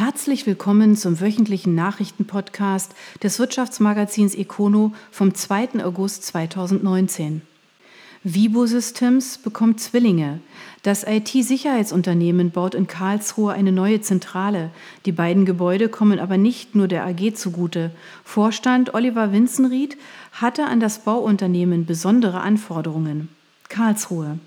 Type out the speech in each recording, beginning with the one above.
Herzlich willkommen zum wöchentlichen Nachrichtenpodcast des Wirtschaftsmagazins Econo vom 2. August 2019. Vibo Systems bekommt Zwillinge. Das IT-Sicherheitsunternehmen baut in Karlsruhe eine neue Zentrale. Die beiden Gebäude kommen aber nicht nur der AG zugute. Vorstand Oliver Winzenried hatte an das Bauunternehmen besondere Anforderungen. Karlsruhe.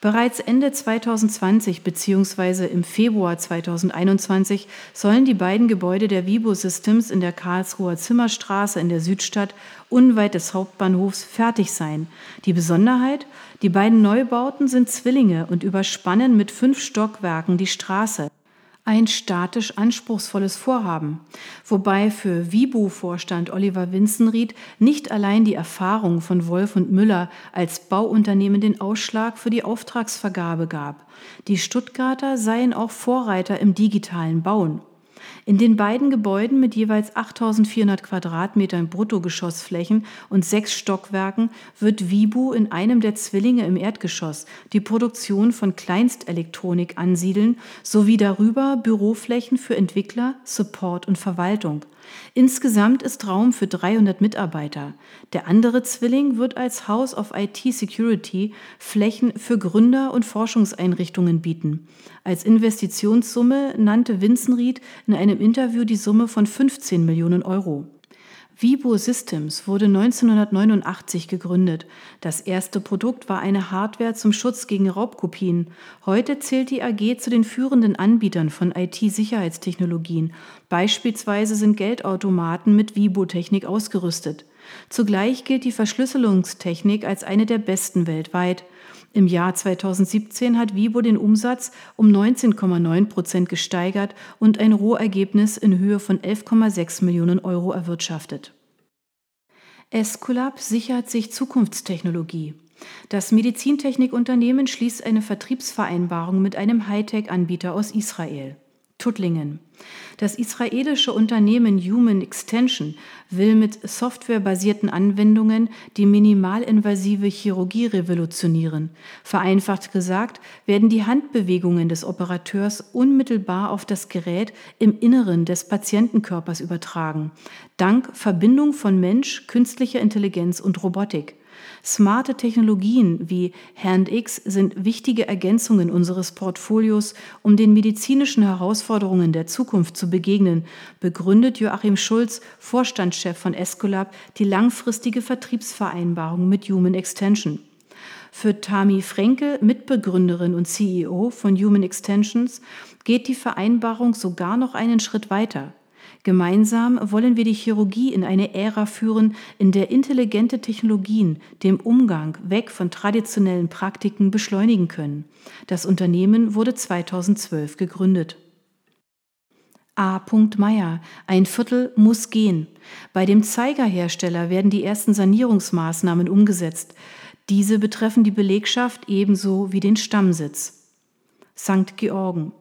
Bereits Ende 2020 bzw. im Februar 2021 sollen die beiden Gebäude der Vibo Systems in der Karlsruher Zimmerstraße in der Südstadt unweit des Hauptbahnhofs fertig sein. Die Besonderheit? Die beiden Neubauten sind Zwillinge und überspannen mit fünf Stockwerken die Straße ein statisch anspruchsvolles Vorhaben, wobei für Vibu-Vorstand Oliver Winzenried nicht allein die Erfahrung von Wolf und Müller als Bauunternehmen den Ausschlag für die Auftragsvergabe gab. Die Stuttgarter seien auch Vorreiter im digitalen Bauen. In den beiden Gebäuden mit jeweils 8400 Quadratmetern Bruttogeschossflächen und sechs Stockwerken wird Vibu in einem der Zwillinge im Erdgeschoss die Produktion von Kleinstelektronik ansiedeln sowie darüber Büroflächen für Entwickler, Support und Verwaltung. Insgesamt ist Raum für 300 Mitarbeiter. Der andere Zwilling wird als House of IT Security Flächen für Gründer und Forschungseinrichtungen bieten. Als Investitionssumme nannte Winzenried in einem Interview die Summe von 15 Millionen Euro. Vibo Systems wurde 1989 gegründet. Das erste Produkt war eine Hardware zum Schutz gegen Raubkopien. Heute zählt die AG zu den führenden Anbietern von IT-Sicherheitstechnologien. Beispielsweise sind Geldautomaten mit Vibo-Technik ausgerüstet. Zugleich gilt die Verschlüsselungstechnik als eine der besten weltweit. Im Jahr 2017 hat Vibo den Umsatz um 19,9 Prozent gesteigert und ein Rohergebnis in Höhe von 11,6 Millionen Euro erwirtschaftet. Esculap sichert sich Zukunftstechnologie. Das Medizintechnikunternehmen schließt eine Vertriebsvereinbarung mit einem Hightech-Anbieter aus Israel. Tuttlingen. Das israelische Unternehmen Human Extension will mit softwarebasierten Anwendungen die minimalinvasive Chirurgie revolutionieren. Vereinfacht gesagt werden die Handbewegungen des Operateurs unmittelbar auf das Gerät im Inneren des Patientenkörpers übertragen, dank Verbindung von Mensch, künstlicher Intelligenz und Robotik. Smarte Technologien wie HandX sind wichtige Ergänzungen unseres Portfolios, um den medizinischen Herausforderungen der Zukunft zu begegnen, begründet Joachim Schulz, Vorstandschef von Escolab, die langfristige Vertriebsvereinbarung mit Human Extension. Für Tami Frenkel, Mitbegründerin und CEO von Human Extensions, geht die Vereinbarung sogar noch einen Schritt weiter. Gemeinsam wollen wir die Chirurgie in eine Ära führen, in der intelligente Technologien den Umgang weg von traditionellen Praktiken beschleunigen können. Das Unternehmen wurde 2012 gegründet. A. Meyer. Ein Viertel muss gehen. Bei dem Zeigerhersteller werden die ersten Sanierungsmaßnahmen umgesetzt. Diese betreffen die Belegschaft ebenso wie den Stammsitz. St. Georgen.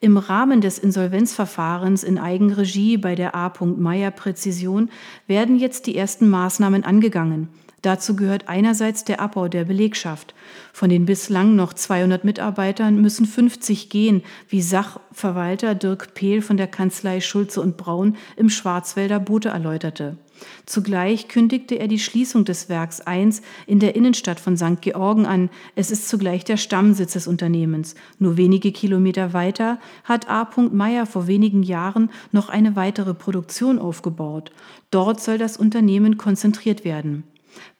Im Rahmen des Insolvenzverfahrens in Eigenregie bei der A. Meyer Präzision werden jetzt die ersten Maßnahmen angegangen. Dazu gehört einerseits der Abbau der Belegschaft. Von den bislang noch 200 Mitarbeitern müssen 50 gehen, wie Sachverwalter Dirk Pehl von der Kanzlei Schulze und Braun im Schwarzwälder Bote erläuterte. Zugleich kündigte er die Schließung des Werks 1 in der Innenstadt von St. Georgen an. Es ist zugleich der Stammsitz des Unternehmens. Nur wenige Kilometer weiter hat A. Meyer vor wenigen Jahren noch eine weitere Produktion aufgebaut. Dort soll das Unternehmen konzentriert werden.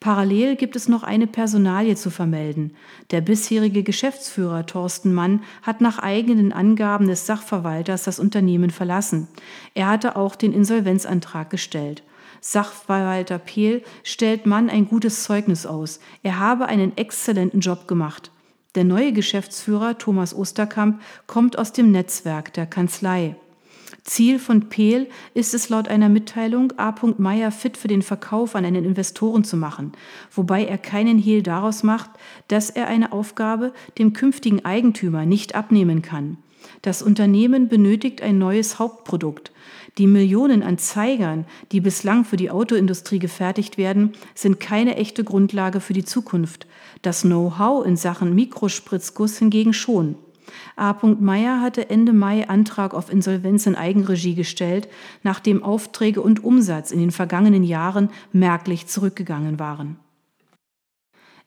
Parallel gibt es noch eine Personalie zu vermelden. Der bisherige Geschäftsführer Thorsten Mann hat nach eigenen Angaben des Sachverwalters das Unternehmen verlassen. Er hatte auch den Insolvenzantrag gestellt. Sachverwalter Pehl stellt Mann ein gutes Zeugnis aus. Er habe einen exzellenten Job gemacht. Der neue Geschäftsführer Thomas Osterkamp kommt aus dem Netzwerk der Kanzlei. Ziel von Pehl ist es laut einer Mitteilung, A. Meyer fit für den Verkauf an einen Investoren zu machen, wobei er keinen Hehl daraus macht, dass er eine Aufgabe dem künftigen Eigentümer nicht abnehmen kann. Das Unternehmen benötigt ein neues Hauptprodukt. Die Millionen an Zeigern, die bislang für die Autoindustrie gefertigt werden, sind keine echte Grundlage für die Zukunft. Das Know-how in Sachen Mikrospritzguss hingegen schon. A. Meyer hatte Ende Mai Antrag auf Insolvenz in Eigenregie gestellt, nachdem Aufträge und Umsatz in den vergangenen Jahren merklich zurückgegangen waren.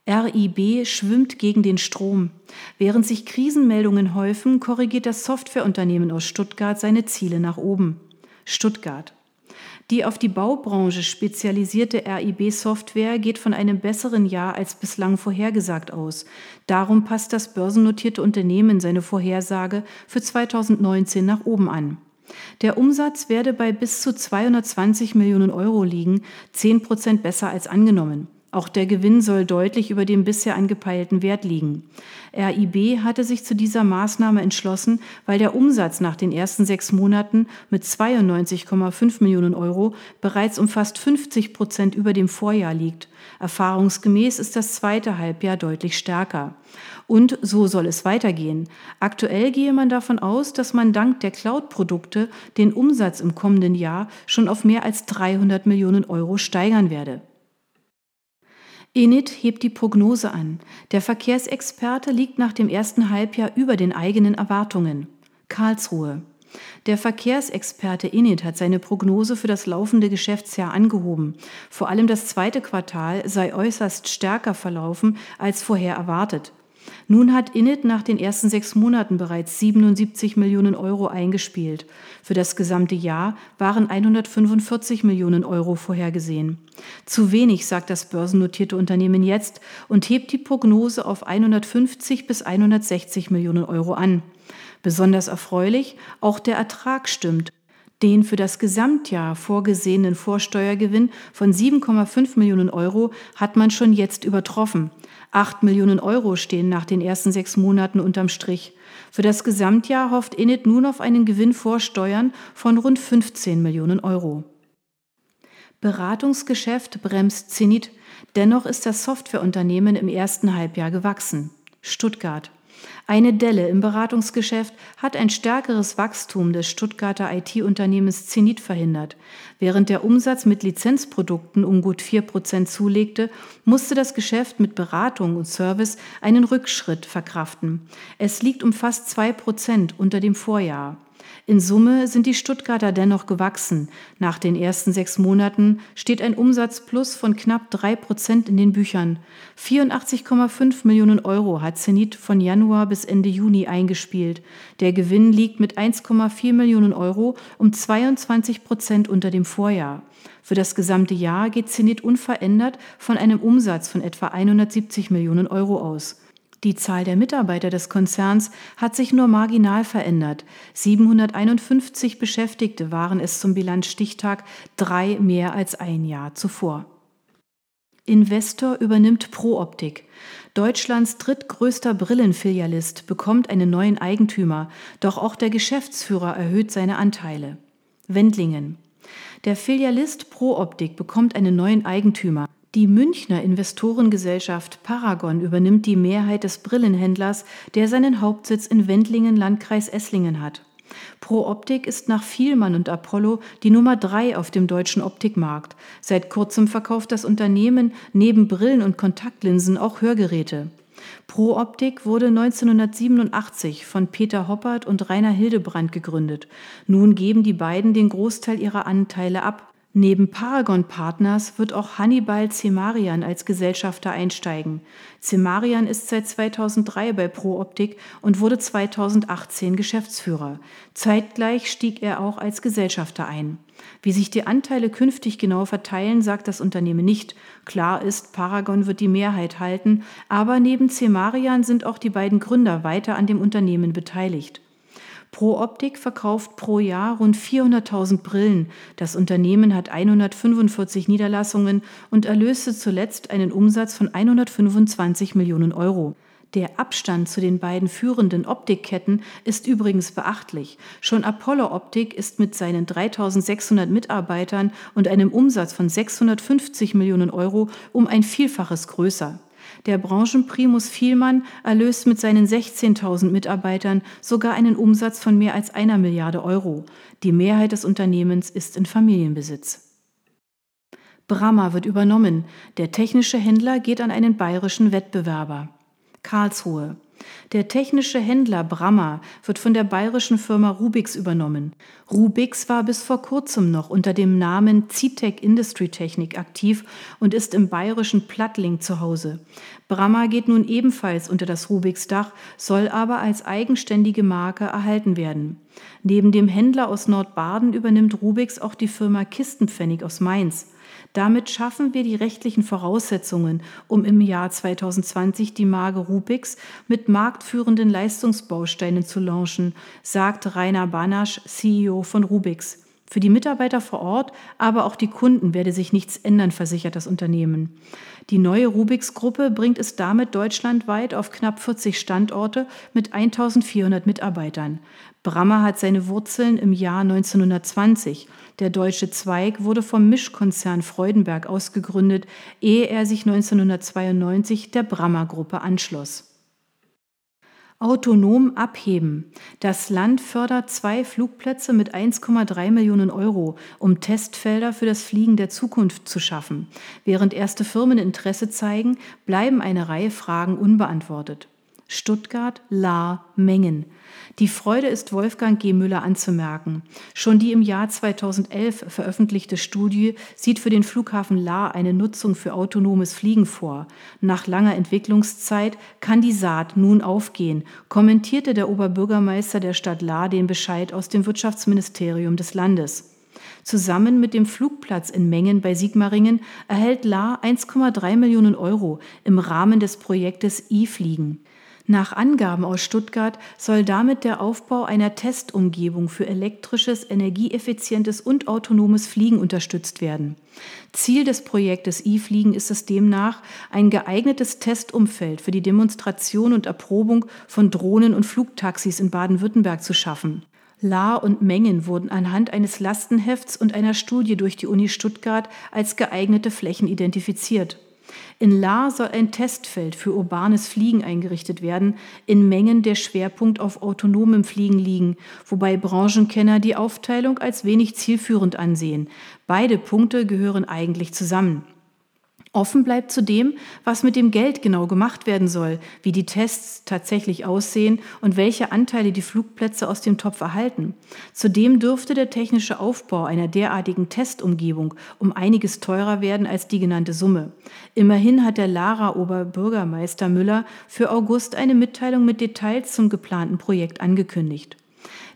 RIB schwimmt gegen den Strom. Während sich Krisenmeldungen häufen, korrigiert das Softwareunternehmen aus Stuttgart seine Ziele nach oben. Stuttgart. Die auf die Baubranche spezialisierte RIB-Software geht von einem besseren Jahr als bislang vorhergesagt aus. Darum passt das börsennotierte Unternehmen seine Vorhersage für 2019 nach oben an. Der Umsatz werde bei bis zu 220 Millionen Euro liegen, 10 Prozent besser als angenommen. Auch der Gewinn soll deutlich über dem bisher angepeilten Wert liegen. RIB hatte sich zu dieser Maßnahme entschlossen, weil der Umsatz nach den ersten sechs Monaten mit 92,5 Millionen Euro bereits um fast 50 Prozent über dem Vorjahr liegt. Erfahrungsgemäß ist das zweite Halbjahr deutlich stärker. Und so soll es weitergehen. Aktuell gehe man davon aus, dass man dank der Cloud-Produkte den Umsatz im kommenden Jahr schon auf mehr als 300 Millionen Euro steigern werde. Enid hebt die Prognose an. Der Verkehrsexperte liegt nach dem ersten Halbjahr über den eigenen Erwartungen. Karlsruhe. Der Verkehrsexperte Enid hat seine Prognose für das laufende Geschäftsjahr angehoben. Vor allem das zweite Quartal sei äußerst stärker verlaufen als vorher erwartet. Nun hat Init nach den ersten sechs Monaten bereits 77 Millionen Euro eingespielt. Für das gesamte Jahr waren 145 Millionen Euro vorhergesehen. Zu wenig, sagt das börsennotierte Unternehmen jetzt und hebt die Prognose auf 150 bis 160 Millionen Euro an. Besonders erfreulich, auch der Ertrag stimmt. Den für das Gesamtjahr vorgesehenen Vorsteuergewinn von 7,5 Millionen Euro hat man schon jetzt übertroffen. Acht Millionen Euro stehen nach den ersten sechs Monaten unterm Strich. Für das Gesamtjahr hofft Init nun auf einen Gewinn vor Steuern von rund 15 Millionen Euro. Beratungsgeschäft bremst Zenit. Dennoch ist das Softwareunternehmen im ersten Halbjahr gewachsen. Stuttgart. Eine Delle im Beratungsgeschäft hat ein stärkeres Wachstum des Stuttgarter IT-Unternehmens Zenit verhindert. Während der Umsatz mit Lizenzprodukten um gut vier Prozent zulegte, musste das Geschäft mit Beratung und Service einen Rückschritt verkraften. Es liegt um fast zwei Prozent unter dem Vorjahr. In Summe sind die Stuttgarter dennoch gewachsen. Nach den ersten sechs Monaten steht ein Umsatzplus von knapp drei Prozent in den Büchern. 84,5 Millionen Euro hat Zenit von Januar bis Ende Juni eingespielt. Der Gewinn liegt mit 1,4 Millionen Euro um 22 Prozent unter dem Vorjahr. Für das gesamte Jahr geht Zenit unverändert von einem Umsatz von etwa 170 Millionen Euro aus. Die Zahl der Mitarbeiter des Konzerns hat sich nur marginal verändert. 751 Beschäftigte waren es zum Bilanzstichtag, drei mehr als ein Jahr zuvor. Investor übernimmt ProOptik. Deutschlands drittgrößter Brillenfilialist bekommt einen neuen Eigentümer, doch auch der Geschäftsführer erhöht seine Anteile. Wendlingen. Der Filialist ProOptik bekommt einen neuen Eigentümer. Die Münchner Investorengesellschaft Paragon übernimmt die Mehrheit des Brillenhändlers, der seinen Hauptsitz in Wendlingen, Landkreis Esslingen hat. Pro Optik ist nach Vielmann und Apollo die Nummer drei auf dem deutschen Optikmarkt. Seit kurzem verkauft das Unternehmen neben Brillen und Kontaktlinsen auch Hörgeräte. Pro Optik wurde 1987 von Peter Hoppert und Rainer Hildebrand gegründet. Nun geben die beiden den Großteil ihrer Anteile ab. Neben Paragon Partners wird auch Hannibal Zemarian als Gesellschafter einsteigen. Zemarian ist seit 2003 bei ProOptik und wurde 2018 Geschäftsführer. Zeitgleich stieg er auch als Gesellschafter ein. Wie sich die Anteile künftig genau verteilen, sagt das Unternehmen nicht. Klar ist, Paragon wird die Mehrheit halten, aber neben Zemarian sind auch die beiden Gründer weiter an dem Unternehmen beteiligt. Pro Optik verkauft pro Jahr rund 400.000 Brillen. Das Unternehmen hat 145 Niederlassungen und erlöste zuletzt einen Umsatz von 125 Millionen Euro. Der Abstand zu den beiden führenden Optikketten ist übrigens beachtlich. Schon Apollo Optik ist mit seinen 3600 Mitarbeitern und einem Umsatz von 650 Millionen Euro um ein Vielfaches größer. Der Branchenprimus Vielmann erlöst mit seinen 16.000 Mitarbeitern sogar einen Umsatz von mehr als einer Milliarde Euro. Die Mehrheit des Unternehmens ist in Familienbesitz. Brammer wird übernommen. Der technische Händler geht an einen bayerischen Wettbewerber. Karlsruhe. Der technische Händler Brammer wird von der bayerischen Firma Rubix übernommen. Rubix war bis vor kurzem noch unter dem Namen Citec Industry Technik aktiv und ist im bayerischen Plattling zu Hause. Brammer geht nun ebenfalls unter das Rubix-Dach, soll aber als eigenständige Marke erhalten werden. Neben dem Händler aus Nordbaden übernimmt Rubix auch die Firma Kistenpfennig aus Mainz. Damit schaffen wir die rechtlichen Voraussetzungen, um im Jahr 2020 die Marke Rubix mit marktführenden Leistungsbausteinen zu launchen, sagt Rainer Banasch, CEO von Rubix. Für die Mitarbeiter vor Ort, aber auch die Kunden werde sich nichts ändern, versichert das Unternehmen. Die neue Rubix-Gruppe bringt es damit deutschlandweit auf knapp 40 Standorte mit 1400 Mitarbeitern. Brammer hat seine Wurzeln im Jahr 1920. Der deutsche Zweig wurde vom Mischkonzern Freudenberg ausgegründet, ehe er sich 1992 der Brammer Gruppe anschloss. Autonom abheben. Das Land fördert zwei Flugplätze mit 1,3 Millionen Euro, um Testfelder für das Fliegen der Zukunft zu schaffen. Während erste Firmen Interesse zeigen, bleiben eine Reihe Fragen unbeantwortet. Stuttgart, Lahr, Mengen. Die Freude ist Wolfgang G. Müller anzumerken. Schon die im Jahr 2011 veröffentlichte Studie sieht für den Flughafen Lahr eine Nutzung für autonomes Fliegen vor. Nach langer Entwicklungszeit kann die Saat nun aufgehen, kommentierte der Oberbürgermeister der Stadt Lahr den Bescheid aus dem Wirtschaftsministerium des Landes. Zusammen mit dem Flugplatz in Mengen bei Sigmaringen erhält Lahr 1,3 Millionen Euro im Rahmen des Projektes E-Fliegen. Nach Angaben aus Stuttgart soll damit der Aufbau einer Testumgebung für elektrisches, energieeffizientes und autonomes Fliegen unterstützt werden. Ziel des Projektes E-Fliegen ist es demnach, ein geeignetes Testumfeld für die Demonstration und Erprobung von Drohnen und Flugtaxis in Baden-Württemberg zu schaffen. Lahr und Mengen wurden anhand eines Lastenhefts und einer Studie durch die Uni Stuttgart als geeignete Flächen identifiziert. In Lahr soll ein Testfeld für urbanes Fliegen eingerichtet werden, in Mengen der Schwerpunkt auf autonomem Fliegen liegen, wobei Branchenkenner die Aufteilung als wenig zielführend ansehen. Beide Punkte gehören eigentlich zusammen. Offen bleibt zudem, was mit dem Geld genau gemacht werden soll, wie die Tests tatsächlich aussehen und welche Anteile die Flugplätze aus dem Topf erhalten. Zudem dürfte der technische Aufbau einer derartigen Testumgebung um einiges teurer werden als die genannte Summe. Immerhin hat der Lara Oberbürgermeister Müller für August eine Mitteilung mit Details zum geplanten Projekt angekündigt.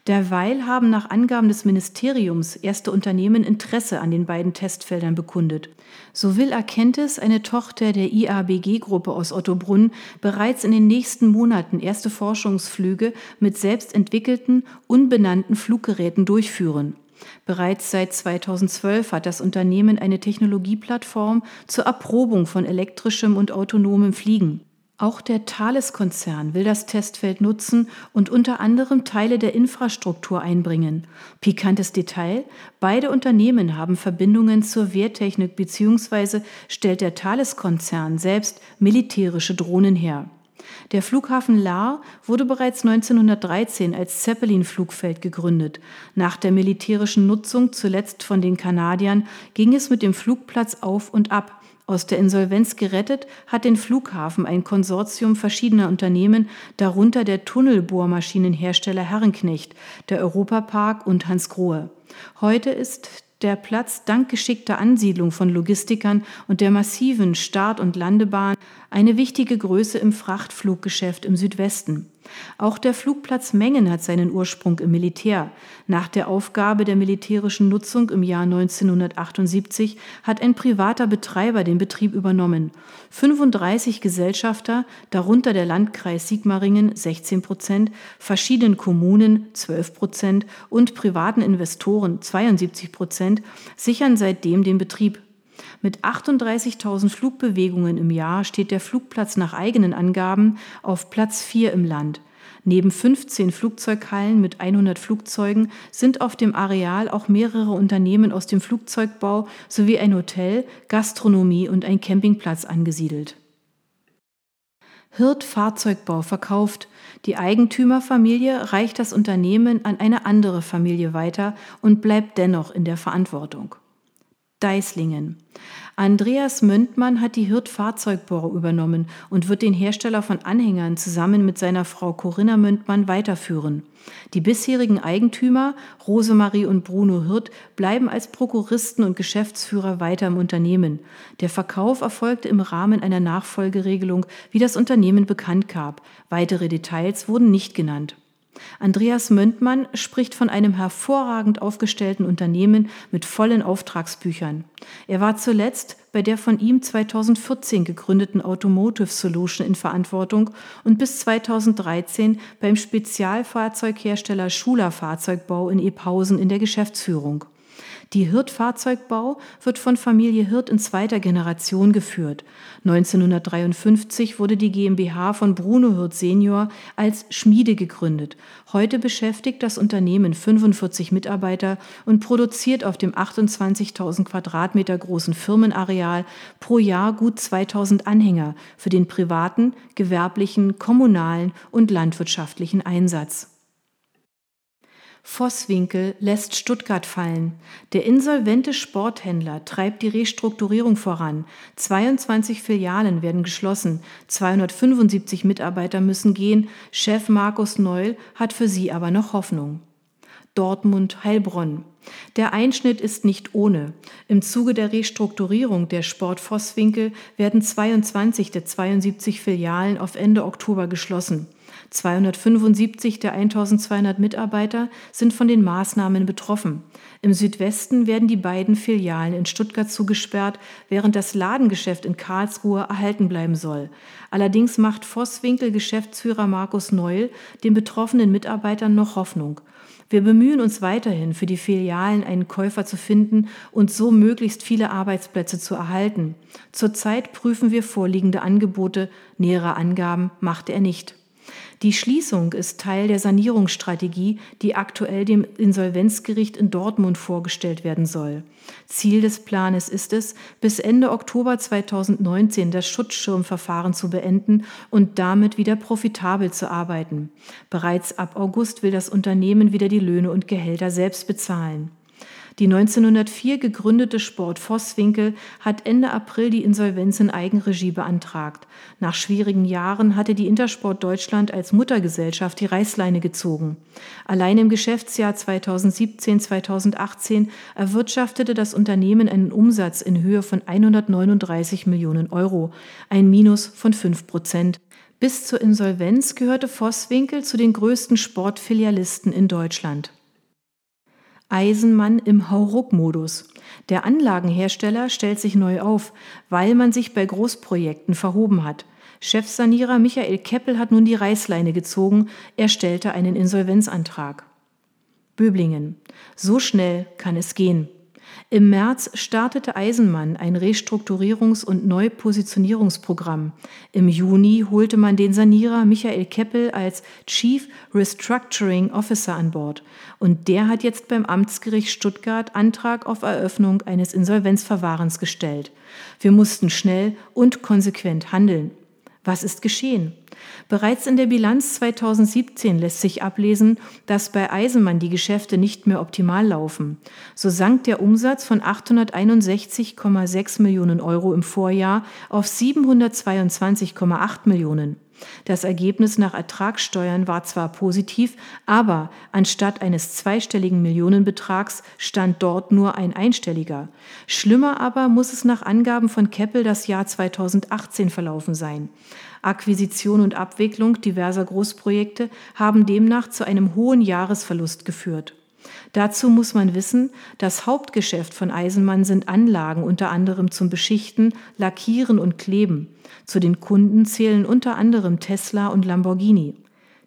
Derweil haben nach Angaben des Ministeriums erste Unternehmen Interesse an den beiden Testfeldern bekundet. So will Erkenntnis, eine Tochter der IABG-Gruppe aus Ottobrunn, bereits in den nächsten Monaten erste Forschungsflüge mit selbst entwickelten, unbenannten Fluggeräten durchführen. Bereits seit 2012 hat das Unternehmen eine Technologieplattform zur Erprobung von elektrischem und autonomem Fliegen. Auch der Thales-Konzern will das Testfeld nutzen und unter anderem Teile der Infrastruktur einbringen. Pikantes Detail, beide Unternehmen haben Verbindungen zur Wehrtechnik bzw. stellt der Thales-Konzern selbst militärische Drohnen her. Der Flughafen Lahr wurde bereits 1913 als Zeppelin-Flugfeld gegründet. Nach der militärischen Nutzung, zuletzt von den Kanadiern, ging es mit dem Flugplatz auf und ab. Aus der Insolvenz gerettet hat den Flughafen ein Konsortium verschiedener Unternehmen, darunter der Tunnelbohrmaschinenhersteller Herrenknecht, der Europapark und Hans Grohe. Heute ist der Platz dank geschickter Ansiedlung von Logistikern und der massiven Start- und Landebahn eine wichtige Größe im Frachtfluggeschäft im Südwesten. Auch der Flugplatz Mengen hat seinen Ursprung im Militär. Nach der Aufgabe der militärischen Nutzung im Jahr 1978 hat ein privater Betreiber den Betrieb übernommen. 35 Gesellschafter, darunter der Landkreis Sigmaringen 16 Prozent, verschiedenen Kommunen 12 Prozent und privaten Investoren 72 Prozent, sichern seitdem den Betrieb. Mit 38.000 Flugbewegungen im Jahr steht der Flugplatz nach eigenen Angaben auf Platz 4 im Land. Neben 15 Flugzeughallen mit 100 Flugzeugen sind auf dem Areal auch mehrere Unternehmen aus dem Flugzeugbau sowie ein Hotel, Gastronomie und ein Campingplatz angesiedelt. Hirt Fahrzeugbau verkauft. Die Eigentümerfamilie reicht das Unternehmen an eine andere Familie weiter und bleibt dennoch in der Verantwortung. Deislingen. Andreas Möntmann hat die Hirt Fahrzeugbau übernommen und wird den Hersteller von Anhängern zusammen mit seiner Frau Corinna Möntmann weiterführen. Die bisherigen Eigentümer, Rosemarie und Bruno Hirt, bleiben als Prokuristen und Geschäftsführer weiter im Unternehmen. Der Verkauf erfolgte im Rahmen einer Nachfolgeregelung, wie das Unternehmen bekannt gab. Weitere Details wurden nicht genannt. Andreas Möntmann spricht von einem hervorragend aufgestellten Unternehmen mit vollen Auftragsbüchern. Er war zuletzt bei der von ihm 2014 gegründeten Automotive Solution in Verantwortung und bis 2013 beim Spezialfahrzeughersteller Schuler Fahrzeugbau in Ephausen in der Geschäftsführung. Die Hirt Fahrzeugbau wird von Familie Hirt in zweiter Generation geführt. 1953 wurde die GmbH von Bruno Hirt Senior als Schmiede gegründet. Heute beschäftigt das Unternehmen 45 Mitarbeiter und produziert auf dem 28.000 Quadratmeter großen Firmenareal pro Jahr gut 2000 Anhänger für den privaten, gewerblichen, kommunalen und landwirtschaftlichen Einsatz. Vosswinkel lässt Stuttgart fallen. Der insolvente Sporthändler treibt die Restrukturierung voran. 22 Filialen werden geschlossen. 275 Mitarbeiter müssen gehen. Chef Markus Neul hat für sie aber noch Hoffnung. Dortmund Heilbronn. Der Einschnitt ist nicht ohne. Im Zuge der Restrukturierung der Sport Vosswinkel werden 22 der 72 Filialen auf Ende Oktober geschlossen. 275 der 1200 Mitarbeiter sind von den Maßnahmen betroffen. Im Südwesten werden die beiden Filialen in Stuttgart zugesperrt, während das Ladengeschäft in Karlsruhe erhalten bleiben soll. Allerdings macht Vosswinkel Geschäftsführer Markus Neul den betroffenen Mitarbeitern noch Hoffnung. Wir bemühen uns weiterhin, für die Filialen einen Käufer zu finden und so möglichst viele Arbeitsplätze zu erhalten. Zurzeit prüfen wir vorliegende Angebote. Nähere Angaben machte er nicht. Die Schließung ist Teil der Sanierungsstrategie, die aktuell dem Insolvenzgericht in Dortmund vorgestellt werden soll. Ziel des Planes ist es, bis Ende Oktober 2019 das Schutzschirmverfahren zu beenden und damit wieder profitabel zu arbeiten. Bereits ab August will das Unternehmen wieder die Löhne und Gehälter selbst bezahlen. Die 1904 gegründete Sport Vosswinkel hat Ende April die Insolvenz in Eigenregie beantragt. Nach schwierigen Jahren hatte die Intersport Deutschland als Muttergesellschaft die Reißleine gezogen. Allein im Geschäftsjahr 2017-2018 erwirtschaftete das Unternehmen einen Umsatz in Höhe von 139 Millionen Euro, ein Minus von 5 Prozent. Bis zur Insolvenz gehörte Vosswinkel zu den größten Sportfilialisten in Deutschland. Eisenmann im Hauruck-Modus. Der Anlagenhersteller stellt sich neu auf, weil man sich bei Großprojekten verhoben hat. Chefsanierer Michael Keppel hat nun die Reißleine gezogen, er stellte einen Insolvenzantrag. Böblingen. So schnell kann es gehen. Im März startete Eisenmann ein Restrukturierungs- und Neupositionierungsprogramm. Im Juni holte man den Sanierer Michael Keppel als Chief Restructuring Officer an Bord. Und der hat jetzt beim Amtsgericht Stuttgart Antrag auf Eröffnung eines Insolvenzverfahrens gestellt. Wir mussten schnell und konsequent handeln. Was ist geschehen? Bereits in der Bilanz 2017 lässt sich ablesen, dass bei Eisenmann die Geschäfte nicht mehr optimal laufen. So sank der Umsatz von 861,6 Millionen Euro im Vorjahr auf 722,8 Millionen. Das Ergebnis nach Ertragssteuern war zwar positiv, aber anstatt eines zweistelligen Millionenbetrags stand dort nur ein einstelliger. Schlimmer aber muss es nach Angaben von Keppel das Jahr 2018 verlaufen sein. Akquisition und Abwicklung diverser Großprojekte haben demnach zu einem hohen Jahresverlust geführt. Dazu muss man wissen, das Hauptgeschäft von Eisenmann sind Anlagen unter anderem zum Beschichten, Lackieren und Kleben. Zu den Kunden zählen unter anderem Tesla und Lamborghini.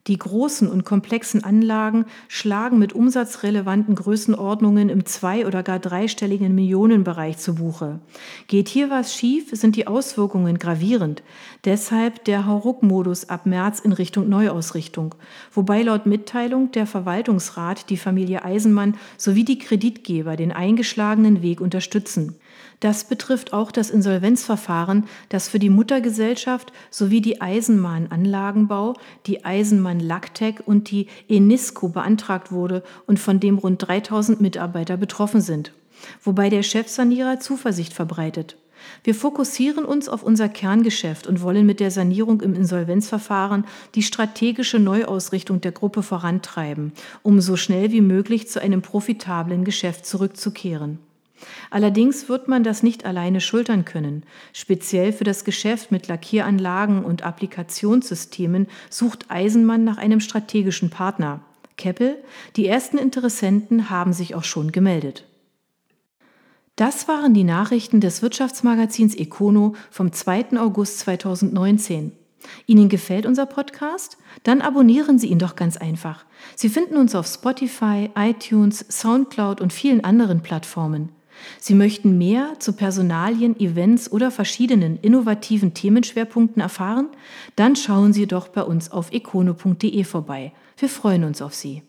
Die großen und komplexen Anlagen schlagen mit umsatzrelevanten Größenordnungen im zwei- oder gar dreistelligen Millionenbereich zu Buche. Geht hier was schief, sind die Auswirkungen gravierend. Deshalb der Hauruck-Modus ab März in Richtung Neuausrichtung. Wobei laut Mitteilung der Verwaltungsrat die Familie Eisenmann sowie die Kreditgeber den eingeschlagenen Weg unterstützen. Das betrifft auch das Insolvenzverfahren, das für die Muttergesellschaft sowie die Eisenbahn Anlagenbau, die Eisenbahn Lactec und die Enisco beantragt wurde und von dem rund 3000 Mitarbeiter betroffen sind. wobei der Chefsanierer Zuversicht verbreitet. Wir fokussieren uns auf unser Kerngeschäft und wollen mit der Sanierung im Insolvenzverfahren die strategische Neuausrichtung der Gruppe vorantreiben, um so schnell wie möglich zu einem profitablen Geschäft zurückzukehren. Allerdings wird man das nicht alleine schultern können. Speziell für das Geschäft mit Lackieranlagen und Applikationssystemen sucht Eisenmann nach einem strategischen Partner. Keppel, die ersten Interessenten haben sich auch schon gemeldet. Das waren die Nachrichten des Wirtschaftsmagazins Econo vom 2. August 2019. Ihnen gefällt unser Podcast? Dann abonnieren Sie ihn doch ganz einfach. Sie finden uns auf Spotify, iTunes, SoundCloud und vielen anderen Plattformen. Sie möchten mehr zu Personalien, Events oder verschiedenen innovativen Themenschwerpunkten erfahren? Dann schauen Sie doch bei uns auf econo.de vorbei. Wir freuen uns auf Sie.